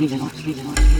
ビデオビデオビデ。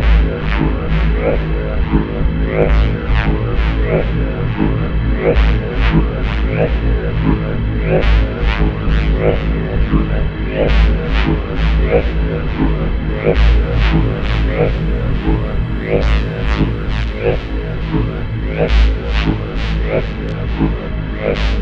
Yeah. Yeah.